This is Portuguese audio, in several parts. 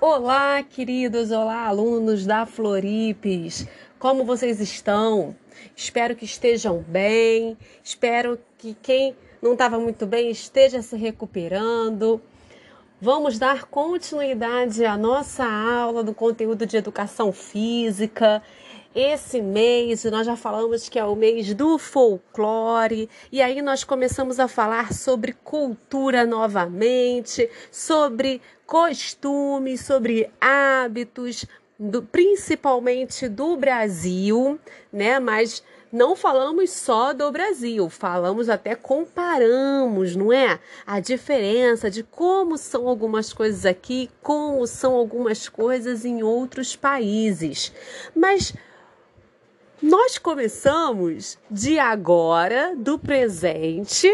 Olá, queridos, olá, alunos da Floripes. Como vocês estão? Espero que estejam bem. Espero que quem não estava muito bem esteja se recuperando. Vamos dar continuidade à nossa aula do conteúdo de educação física. Esse mês nós já falamos que é o mês do folclore, e aí nós começamos a falar sobre cultura novamente, sobre costumes, sobre hábitos, do, principalmente do Brasil, né? Mas não falamos só do Brasil, falamos até comparamos, não é? A diferença de como são algumas coisas aqui, como são algumas coisas em outros países. Mas nós começamos de agora, do presente,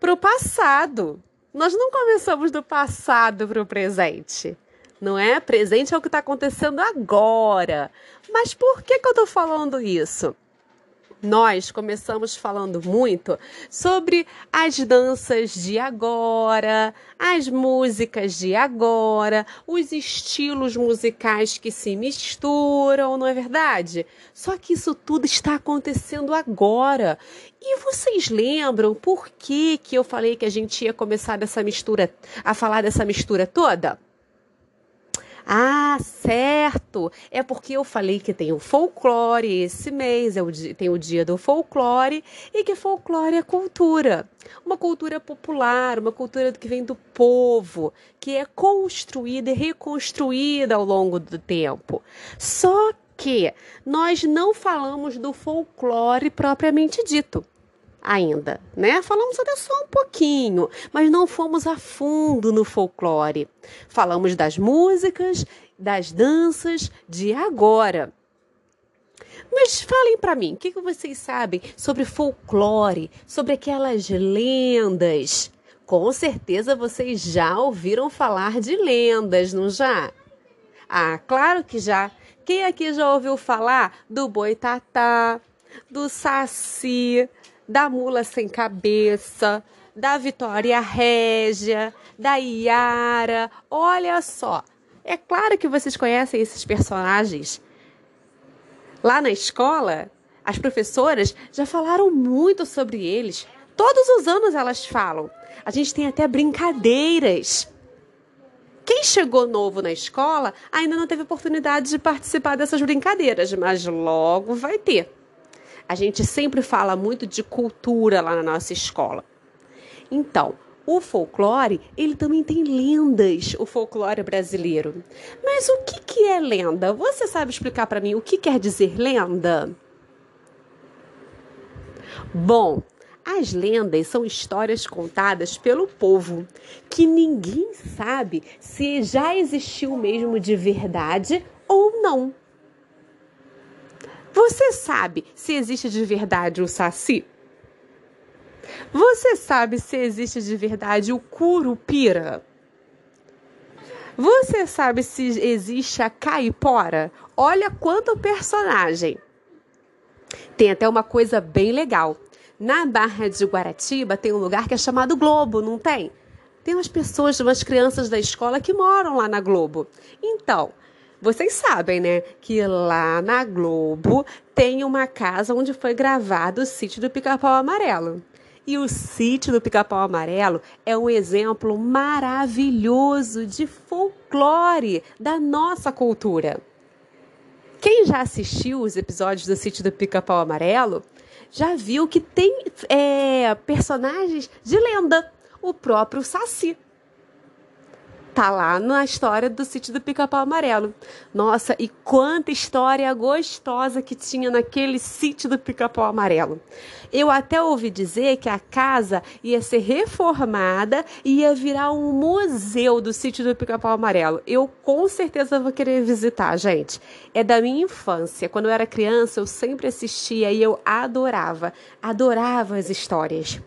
para o passado. Nós não começamos do passado para o presente, não é? Presente é o que está acontecendo agora. Mas por que, que eu estou falando isso? Nós começamos falando muito sobre as danças de agora, as músicas de agora, os estilos musicais que se misturam, não é verdade? Só que isso tudo está acontecendo agora. E vocês lembram por que, que eu falei que a gente ia começar dessa mistura, a falar dessa mistura toda? Ah, certo! É porque eu falei que tem o folclore esse mês, é o tem o dia do folclore, e que folclore é cultura. Uma cultura popular, uma cultura que vem do povo, que é construída e reconstruída ao longo do tempo. Só que nós não falamos do folclore propriamente dito ainda, né? Falamos até só um pouquinho, mas não fomos a fundo no folclore. Falamos das músicas, das danças de agora. Mas falem para mim, o que, que vocês sabem sobre folclore, sobre aquelas lendas? Com certeza vocês já ouviram falar de lendas, não já? Ah, claro que já. Quem aqui já ouviu falar do boitatá, do saci, da Mula Sem Cabeça, da Vitória Régia, da Iara. Olha só, é claro que vocês conhecem esses personagens. Lá na escola, as professoras já falaram muito sobre eles. Todos os anos elas falam. A gente tem até brincadeiras. Quem chegou novo na escola ainda não teve oportunidade de participar dessas brincadeiras, mas logo vai ter. A gente sempre fala muito de cultura lá na nossa escola. Então, o folclore, ele também tem lendas, o folclore brasileiro. Mas o que, que é lenda? Você sabe explicar para mim o que quer dizer lenda? Bom, as lendas são histórias contadas pelo povo, que ninguém sabe se já existiu mesmo de verdade ou não. Você sabe se existe de verdade o saci? Você sabe se existe de verdade o curupira? Você sabe se existe a caipora? Olha quanto personagem! Tem até uma coisa bem legal. Na Barra de Guaratiba tem um lugar que é chamado Globo, não tem? Tem umas pessoas, umas crianças da escola que moram lá na Globo. Então, vocês sabem, né, que lá na Globo tem uma casa onde foi gravado o sítio do Pica-Pau Amarelo. E o sítio do Pica-Pau Amarelo é um exemplo maravilhoso de folclore da nossa cultura. Quem já assistiu os episódios do sítio do Pica-Pau Amarelo já viu que tem é, personagens de lenda. O próprio Saci tá lá na história do sítio do Pica-Pau Amarelo. Nossa, e quanta história gostosa que tinha naquele sítio do Pica-Pau Amarelo. Eu até ouvi dizer que a casa ia ser reformada e ia virar um museu do sítio do Pica-Pau Amarelo. Eu com certeza vou querer visitar, gente. É da minha infância. Quando eu era criança, eu sempre assistia e eu adorava, adorava as histórias.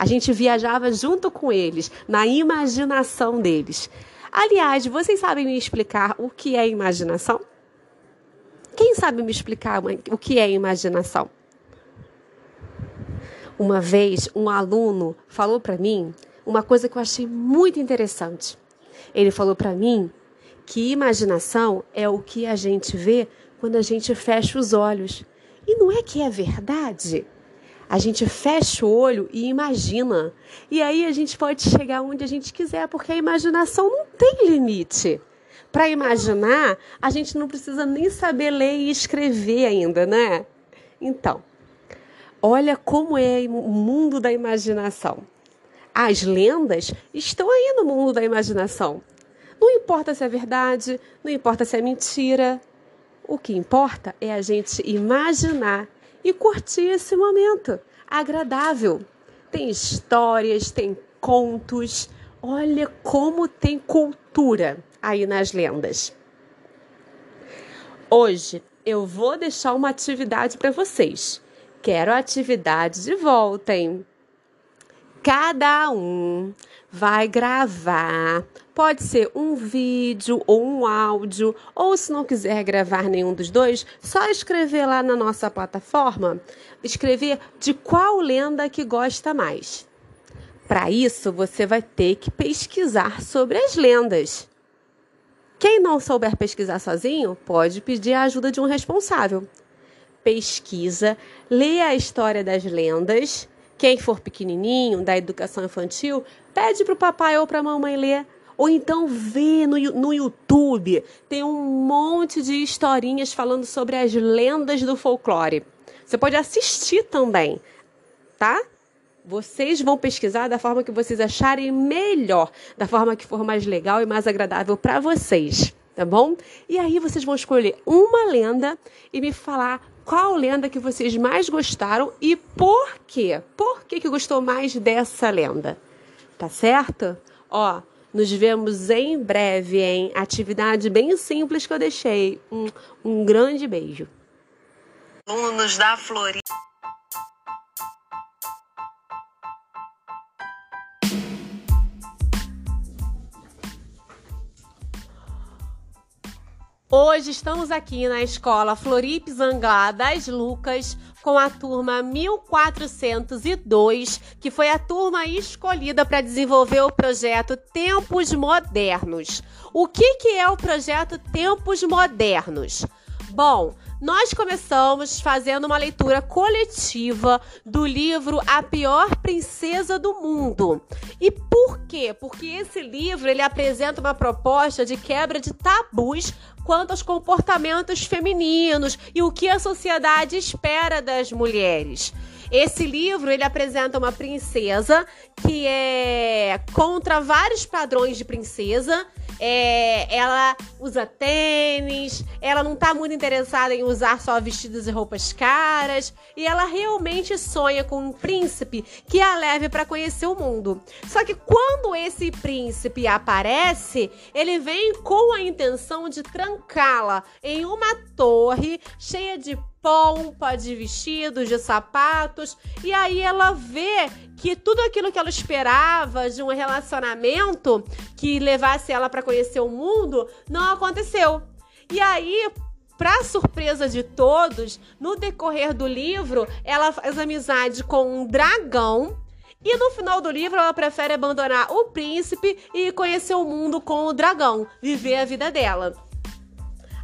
A gente viajava junto com eles, na imaginação deles. Aliás, vocês sabem me explicar o que é imaginação? Quem sabe me explicar o que é imaginação? Uma vez, um aluno falou para mim uma coisa que eu achei muito interessante. Ele falou para mim que imaginação é o que a gente vê quando a gente fecha os olhos. E não é que é verdade? A gente fecha o olho e imagina. E aí a gente pode chegar onde a gente quiser, porque a imaginação não tem limite. Para imaginar, a gente não precisa nem saber ler e escrever ainda, né? Então, olha como é o mundo da imaginação. As lendas estão aí no mundo da imaginação. Não importa se é verdade, não importa se é mentira. O que importa é a gente imaginar e curtir esse momento agradável. Tem histórias, tem contos. Olha como tem cultura aí nas lendas. Hoje eu vou deixar uma atividade para vocês. Quero a atividade de volta, hein? Cada um vai gravar. Pode ser um vídeo ou um áudio, ou se não quiser gravar nenhum dos dois, só escrever lá na nossa plataforma, escrever de qual lenda que gosta mais. Para isso, você vai ter que pesquisar sobre as lendas. Quem não souber pesquisar sozinho, pode pedir a ajuda de um responsável. Pesquisa, lê a história das lendas. Quem for pequenininho, da educação infantil, pede para o papai ou para a mamãe ler. Ou então vê no, no YouTube. Tem um monte de historinhas falando sobre as lendas do folclore. Você pode assistir também, tá? Vocês vão pesquisar da forma que vocês acharem melhor, da forma que for mais legal e mais agradável para vocês, tá bom? E aí vocês vão escolher uma lenda e me falar qual lenda que vocês mais gostaram e por quê? Por que, que gostou mais dessa lenda? Tá certo? Ó, nos vemos em breve, em atividade bem simples que eu deixei. Um, um grande beijo. Alunos da Florida. Hoje estamos aqui na escola Floripe Zangá das Lucas com a turma 1402, que foi a turma escolhida para desenvolver o projeto Tempos Modernos. O que, que é o projeto Tempos Modernos? Bom, nós começamos fazendo uma leitura coletiva do livro A Pior Princesa do Mundo. E por quê? Porque esse livro ele apresenta uma proposta de quebra de tabus quanto aos comportamentos femininos e o que a sociedade espera das mulheres. Esse livro ele apresenta uma princesa que é contra vários padrões de princesa é, ela usa tênis, ela não tá muito interessada em usar só vestidos e roupas caras, e ela realmente sonha com um príncipe que a leve para conhecer o mundo. Só que quando esse príncipe aparece, ele vem com a intenção de trancá-la em uma torre cheia de pompa, de vestidos, de sapatos, e aí ela vê que tudo aquilo que ela esperava de um relacionamento que levasse ela para conhecer o mundo não aconteceu. E aí, para surpresa de todos, no decorrer do livro, ela faz amizade com um dragão e no final do livro, ela prefere abandonar o príncipe e conhecer o mundo com o dragão, viver a vida dela.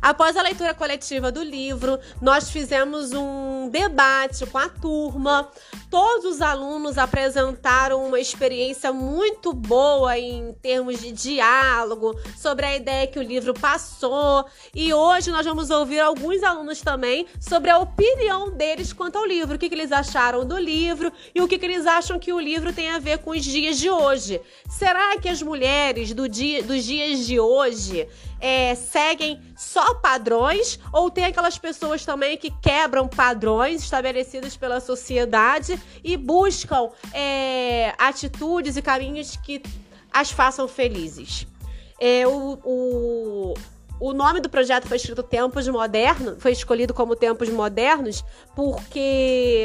Após a leitura coletiva do livro, nós fizemos um debate com a turma. Todos os alunos apresentaram uma experiência muito boa em termos de diálogo sobre a ideia que o livro passou. E hoje nós vamos ouvir alguns alunos também sobre a opinião deles quanto ao livro, o que, que eles acharam do livro e o que, que eles acham que o livro tem a ver com os dias de hoje. Será que as mulheres do dia, dos dias de hoje é, seguem só padrões ou tem aquelas pessoas também que quebram padrões estabelecidos pela sociedade e buscam é, atitudes e caminhos que as façam felizes. É, o, o, o nome do projeto foi escrito Tempos Modernos, foi escolhido como Tempos Modernos porque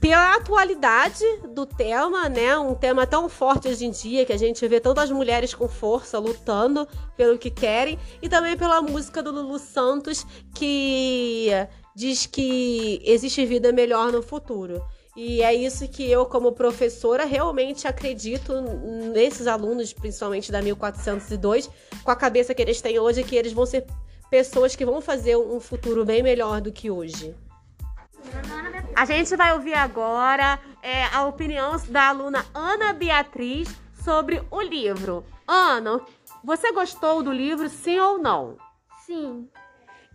pela atualidade do tema, né? Um tema tão forte hoje em dia que a gente vê tantas mulheres com força lutando pelo que querem e também pela música do Lulu Santos que diz que existe vida melhor no futuro. E é isso que eu, como professora, realmente acredito nesses alunos, principalmente da 1402, com a cabeça que eles têm hoje, que eles vão ser pessoas que vão fazer um futuro bem melhor do que hoje. A gente vai ouvir agora é, a opinião da aluna Ana Beatriz sobre o livro. Ana, você gostou do livro, sim ou não? Sim.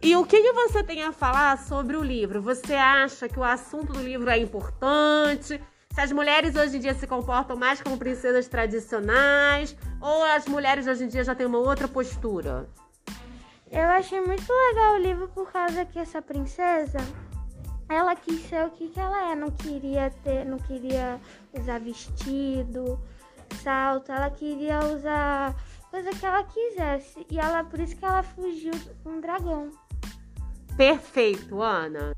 E o que, que você tem a falar sobre o livro? Você acha que o assunto do livro é importante? Se as mulheres hoje em dia se comportam mais como princesas tradicionais? Ou as mulheres hoje em dia já têm uma outra postura? Eu achei muito legal o livro por causa que essa princesa, ela quis ser o que, que ela é, não queria ter, não queria usar vestido, salto, ela queria usar coisa que ela quisesse. E ela por isso que ela fugiu com um dragão. Perfeito, Ana.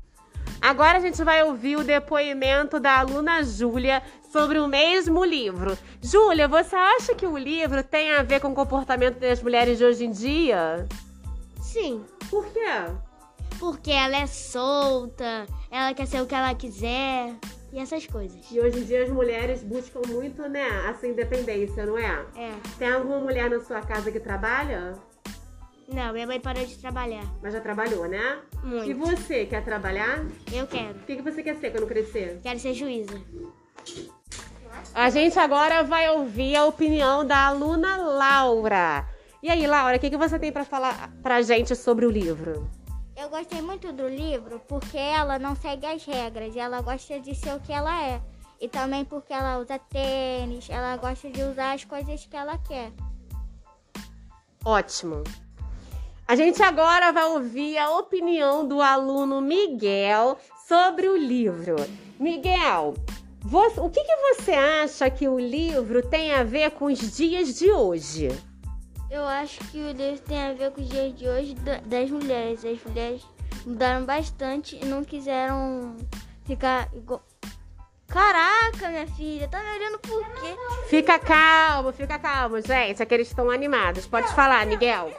Agora a gente vai ouvir o depoimento da aluna Júlia sobre o mesmo livro. Júlia, você acha que o livro tem a ver com o comportamento das mulheres de hoje em dia? Sim. Por quê? Porque ela é solta, ela quer ser o que ela quiser e essas coisas. E hoje em dia as mulheres buscam muito, né, essa independência, não é? É. Tem alguma mulher na sua casa que trabalha? Não, minha mãe parou de trabalhar. Mas já trabalhou, né? Muito. E você, quer trabalhar? Eu quero. O que, que você quer ser quando crescer? Quero ser juíza. A gente agora vai ouvir a opinião da aluna Laura. E aí, Laura, o que, que você tem para falar pra gente sobre o livro? Eu gostei muito do livro porque ela não segue as regras, ela gosta de ser o que ela é. E também porque ela usa tênis, ela gosta de usar as coisas que ela quer. Ótimo. A gente agora vai ouvir a opinião do aluno Miguel sobre o livro. Miguel, você, o que, que você acha que o livro tem a ver com os dias de hoje? Eu acho que o livro tem a ver com os dias de hoje das mulheres. As mulheres mudaram bastante e não quiseram ficar igual. Caraca, minha filha, tá me olhando por quê? Fica calmo, fica calmo, gente. É que eles estão animados. Pode falar, Miguel.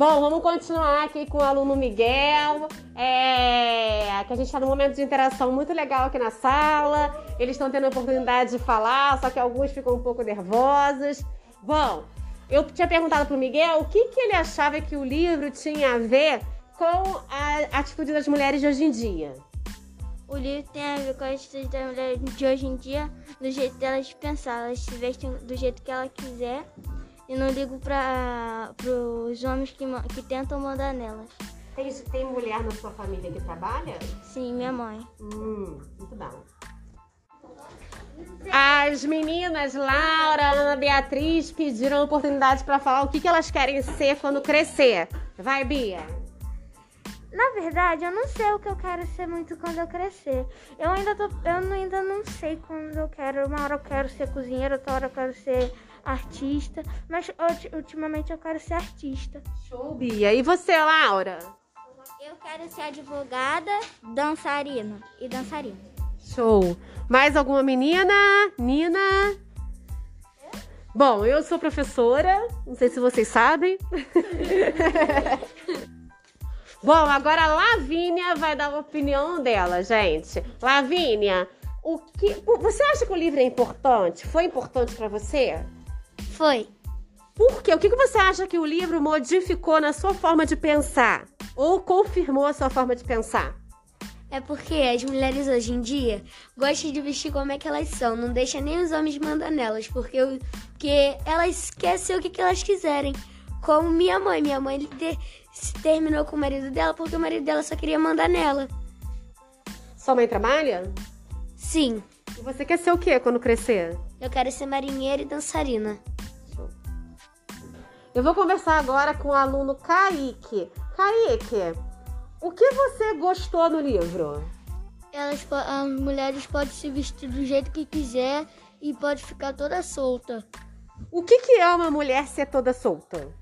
Bom, vamos continuar aqui com o aluno Miguel. É, que a gente está num momento de interação muito legal aqui na sala. Eles estão tendo a oportunidade de falar, só que alguns ficam um pouco nervosos. Bom, eu tinha perguntado para o Miguel o que, que ele achava que o livro tinha a ver com a atitude das mulheres de hoje em dia. O livro tem a ver com a atitude das mulheres de hoje em dia, do jeito delas pensar. Elas se vestem do jeito que ela quiser e não ligo para os homens que, que tentam mandar nelas. Tem, tem mulher na sua família que trabalha? Sim, minha mãe. Hum, muito bom. As meninas Laura, Ana Beatriz pediram a oportunidade para falar o que, que elas querem ser quando crescer. Vai, Bia. Na verdade, eu não sei o que eu quero ser muito quando eu crescer. Eu ainda, tô, eu ainda não sei quando eu quero. Uma hora eu quero ser cozinheira, outra hora eu quero ser artista, mas ultimamente eu quero ser artista. Show, Bia. E você, Laura? Eu quero ser advogada, dançarina e dançarina. Show. Mais alguma menina? Nina? Bom, eu sou professora, não sei se vocês sabem. Bom, agora a Lavínia vai dar a opinião dela, gente. Lavínia, o que você acha que o livro é importante? Foi importante para você? Foi. Por quê? O que você acha que o livro modificou na sua forma de pensar? Ou confirmou a sua forma de pensar? É porque as mulheres hoje em dia gostam de vestir como é que elas são, não deixa nem os homens mandar nelas, porque, porque elas querem ser o que, que elas quiserem. Como minha mãe. Minha mãe ter, terminou com o marido dela porque o marido dela só queria mandar nela. Sua mãe trabalha? Sim. E você quer ser o que quando crescer? Eu quero ser marinheira e dançarina. Eu vou conversar agora com o aluno Kaique. Kaique, o que você gostou no livro? Elas, as mulheres podem se vestir do jeito que quiser e pode ficar toda solta. O que, que é uma mulher ser toda solta?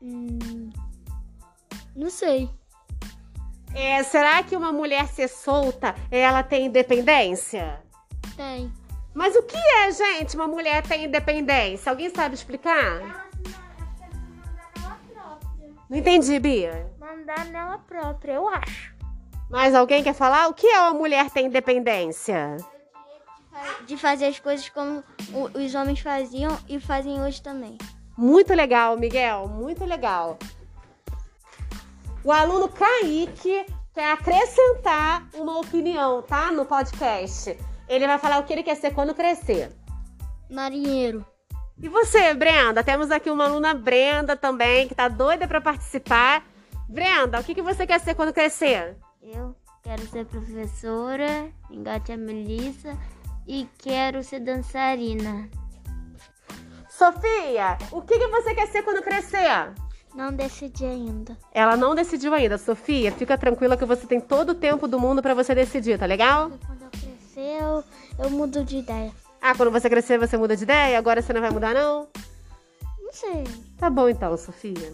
Hum, não sei. É, será que uma mulher ser solta, ela tem independência? Tem. Mas o que é, gente, uma mulher ter independência? Alguém sabe explicar? Não entendi, Bia. Mandar nela própria, eu acho. Mas alguém quer falar? O que é uma mulher ter independência? De fazer as coisas como os homens faziam e fazem hoje também. Muito legal, Miguel, muito legal. O aluno Kaique quer acrescentar uma opinião, tá? No podcast. Ele vai falar o que ele quer ser quando crescer. Marinheiro. E você, Brenda? Temos aqui uma aluna Brenda também, que tá doida para participar. Brenda, o que, que você quer ser quando crescer? Eu quero ser professora, engate a Melissa e quero ser dançarina. Sofia, o que, que você quer ser quando crescer? Não decidi ainda. Ela não decidiu ainda. Sofia, fica tranquila que você tem todo o tempo do mundo para você decidir, tá legal? Quando eu crescer, eu, eu mudo de ideia. Ah, quando você crescer, você muda de ideia? Agora você não vai mudar, não? Não sei. Tá bom então, Sofia.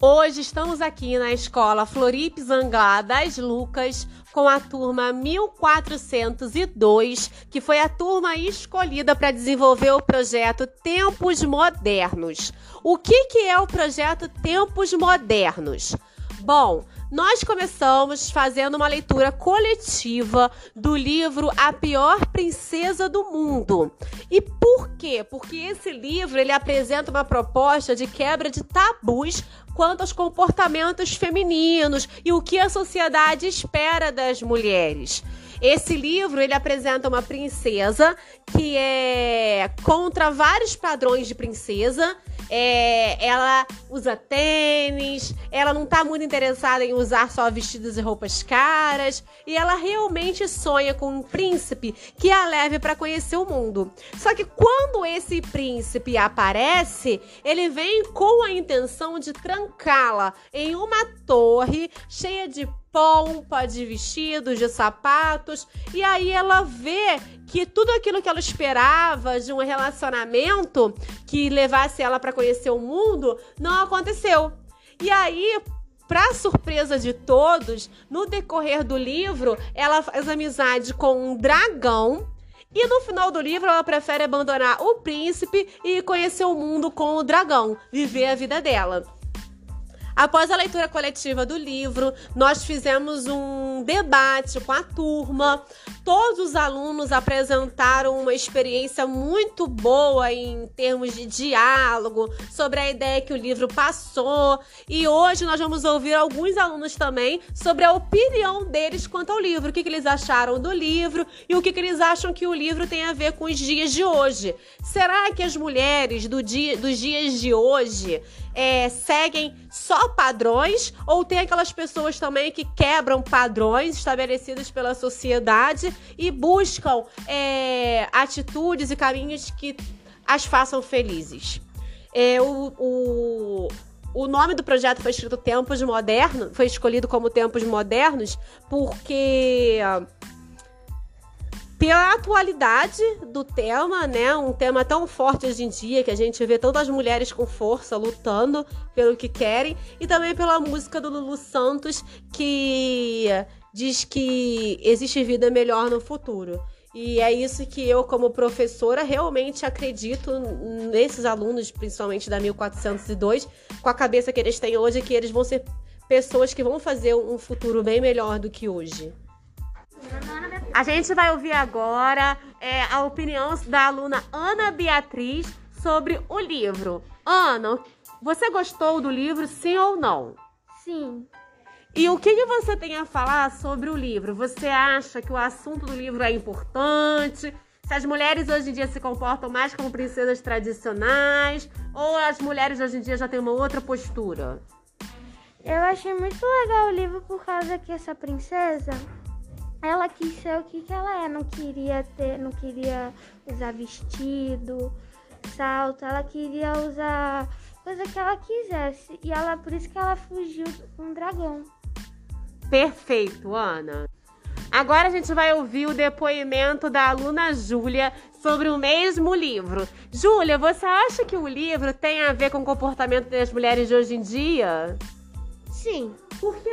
Hoje estamos aqui na escola Floripe Zangá das Lucas com a turma 1402, que foi a turma escolhida para desenvolver o projeto Tempos Modernos. O que, que é o projeto Tempos Modernos? Bom, nós começamos fazendo uma leitura coletiva do livro A Pior Princesa do Mundo. E por quê? Porque esse livro ele apresenta uma proposta de quebra de tabus quanto aos comportamentos femininos e o que a sociedade espera das mulheres. Esse livro ele apresenta uma princesa que é contra vários padrões de princesa. É, ela usa tênis, ela não está muito interessada em usar só vestidos e roupas caras, e ela realmente sonha com um príncipe que a leve para conhecer o mundo. Só que quando esse príncipe aparece, ele vem com a intenção de trancá-la em uma torre cheia de pompa, de vestidos, de sapatos, e aí ela vê que tudo aquilo que ela esperava de um relacionamento que levasse ela para conhecer o mundo não aconteceu. E aí, para surpresa de todos, no decorrer do livro, ela faz amizade com um dragão e no final do livro, ela prefere abandonar o príncipe e conhecer o mundo com o dragão, viver a vida dela. Após a leitura coletiva do livro, nós fizemos um debate com a turma. Todos os alunos apresentaram uma experiência muito boa em termos de diálogo sobre a ideia que o livro passou. E hoje nós vamos ouvir alguns alunos também sobre a opinião deles quanto ao livro, o que, que eles acharam do livro e o que, que eles acham que o livro tem a ver com os dias de hoje. Será que as mulheres do dia, dos dias de hoje é, seguem só padrões ou tem aquelas pessoas também que quebram padrões estabelecidos pela sociedade e buscam é, atitudes e caminhos que as façam felizes. É, o, o, o nome do projeto foi escrito Tempos Modernos, foi escolhido como Tempos Modernos porque pela atualidade do tema, né? Um tema tão forte hoje em dia que a gente vê tantas mulheres com força lutando pelo que querem e também pela música do Lulu Santos que diz que existe vida melhor no futuro. E é isso que eu, como professora, realmente acredito nesses alunos, principalmente da 1402, com a cabeça que eles têm hoje, que eles vão ser pessoas que vão fazer um futuro bem melhor do que hoje. A gente vai ouvir agora é, a opinião da aluna Ana Beatriz sobre o livro. Ana, você gostou do livro, sim ou não? Sim. E o que, que você tem a falar sobre o livro? Você acha que o assunto do livro é importante? Se as mulheres hoje em dia se comportam mais como princesas tradicionais? Ou as mulheres hoje em dia já têm uma outra postura? Eu achei muito legal o livro por causa que essa princesa ela quis ser o que, que ela é, não queria ter, não queria usar vestido, salto, ela queria usar coisa que ela quisesse. E ela por isso que ela fugiu com um dragão. Perfeito, Ana. Agora a gente vai ouvir o depoimento da aluna Júlia sobre o mesmo livro. Júlia, você acha que o livro tem a ver com o comportamento das mulheres de hoje em dia? Sim. Por quê?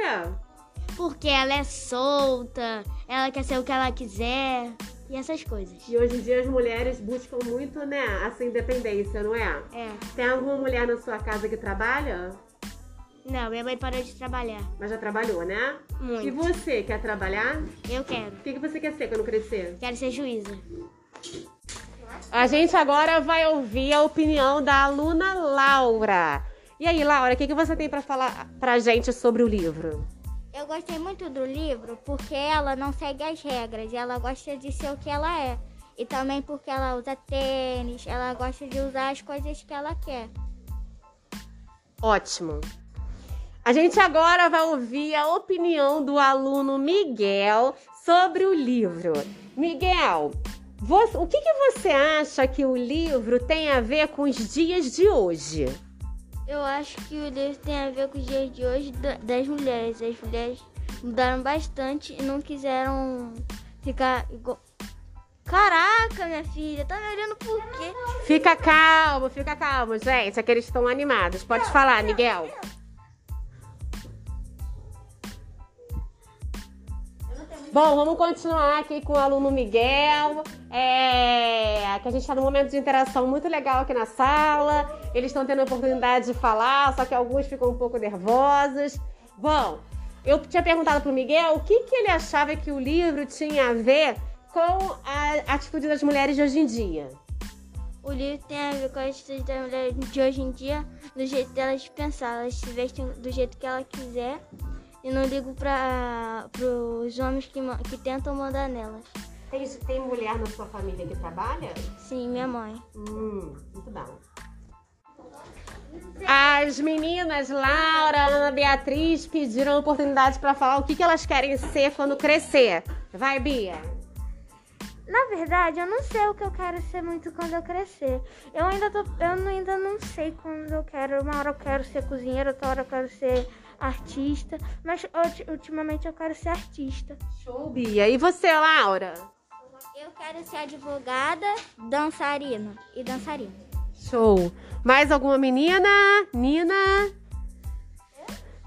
Porque ela é solta, ela quer ser o que ela quiser e essas coisas. E hoje em dia as mulheres buscam muito, né, essa independência, não é? É. Tem alguma mulher na sua casa que trabalha? Não, minha mãe parou de trabalhar. Mas já trabalhou, né? Muito. E você, quer trabalhar? Eu quero. O que que você quer ser quando crescer? Quero ser juíza. A gente agora vai ouvir a opinião da aluna Laura. E aí, Laura, o que, que você tem para falar pra gente sobre o livro? Eu gostei muito do livro porque ela não segue as regras, ela gosta de ser o que ela é. E também porque ela usa tênis, ela gosta de usar as coisas que ela quer. Ótimo. A gente agora vai ouvir a opinião do aluno Miguel sobre o livro. Miguel, você- o que, que você acha que o livro tem a ver com os dias de hoje? Eu acho que o livro tem a ver com os dias de hoje da- das mulheres. As mulheres mudaram bastante e não quiseram ficar igual. Caraca, minha filha, tá me olhando por quê? Fica calmo, fica calmo, gente. É que eles estão animados. Pode falar, Miguel. Bom, vamos continuar aqui com o aluno Miguel. É, que a gente está num momento de interação muito legal aqui na sala. Eles estão tendo a oportunidade de falar, só que alguns ficam um pouco nervosos. Bom, eu tinha perguntado para o Miguel o que, que ele achava que o livro tinha a ver com a atitude das mulheres de hoje em dia. O livro tem a ver com a atitude das mulheres de hoje em dia, do jeito delas de pensar. Elas se vestem do jeito que ela quiser e não ligam para os homens que, que tentam mandar nelas. Tem, tem mulher na sua família que trabalha? Sim, minha mãe. Hum, muito bom. As meninas Laura, Ana Beatriz pediram oportunidade para falar o que, que elas querem ser quando crescer. Vai, Bia. Na verdade, eu não sei o que eu quero ser muito quando eu crescer. Eu ainda, tô, eu não- ainda não sei quando eu quero. Uma hora eu quero ser cozinheira, outra hora eu quero ser artista. Mas ulti- ultimamente eu quero ser artista. Show, Bia. E você, Laura? Eu quero ser advogada, dançarina e dançarina. Show. Mais alguma menina? Nina?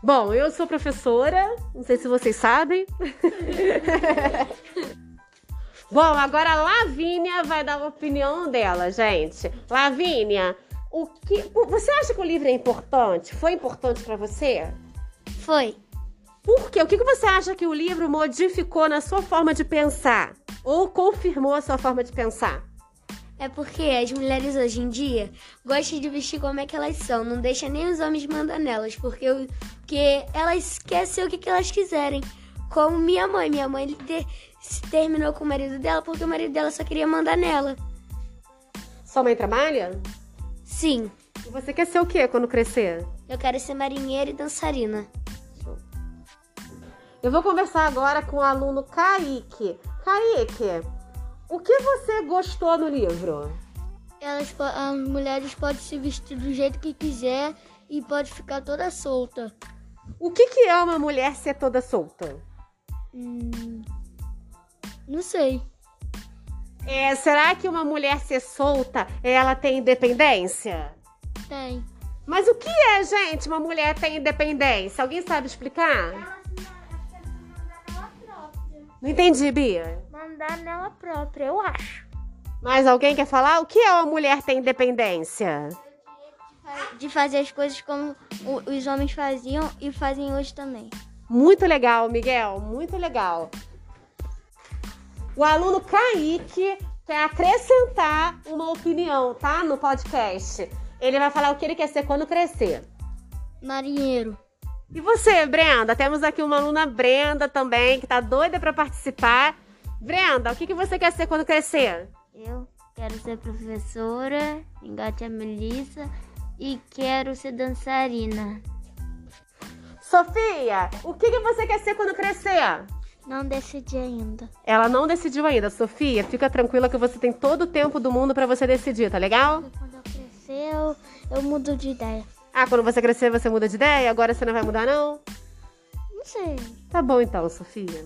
Bom, eu sou professora, não sei se vocês sabem. Bom, agora a Lavínia vai dar a opinião dela, gente. Lavínia, o que você acha que o livro é importante? Foi importante pra você? Foi. Por quê? O que você acha que o livro modificou na sua forma de pensar? Ou confirmou a sua forma de pensar? É porque as mulheres hoje em dia gostam de vestir como é que elas são, não deixa nem os homens mandar nelas, porque, o- porque elas querem ser o que, que elas quiserem. Como minha mãe. Minha mãe se terminou com o marido dela porque o marido dela só queria mandar nela. Sua mãe trabalha? Sim, E você quer ser o quê quando crescer? eu quero ser marinheira e dançarina. Eu vou conversar agora com o aluno Kaique. Kaique, o que você gostou no livro? Elas, as mulheres podem se vestir do jeito que quiser e pode ficar toda solta. O que, que é uma mulher ser toda solta? Hum, não sei. É, será que uma mulher ser solta, ela tem independência? Tem. Mas o que é, gente, uma mulher ter independência? Alguém sabe explicar? Não entendi, Bia. Mandar nela própria, eu acho. Mas alguém quer falar? O que é uma mulher ter independência? De fazer as coisas como os homens faziam e fazem hoje também. Muito legal, Miguel, muito legal. O aluno Kaique quer acrescentar uma opinião, tá? No podcast. Ele vai falar o que ele quer ser quando crescer. Marinheiro. E você, Brenda? Temos aqui uma aluna Brenda também, que tá doida para participar. Brenda, o que, que você quer ser quando crescer? Eu quero ser professora, engate a Melissa e quero ser dançarina. Sofia, o que, que você quer ser quando crescer? Não decidi ainda. Ela não decidiu ainda, Sofia. Fica tranquila que você tem todo o tempo do mundo para você decidir, tá legal? Quando eu crescer, eu, eu mudo de ideia. Ah, quando você crescer você muda de ideia? Agora você não vai mudar, não? Não sei. Tá bom então, Sofia.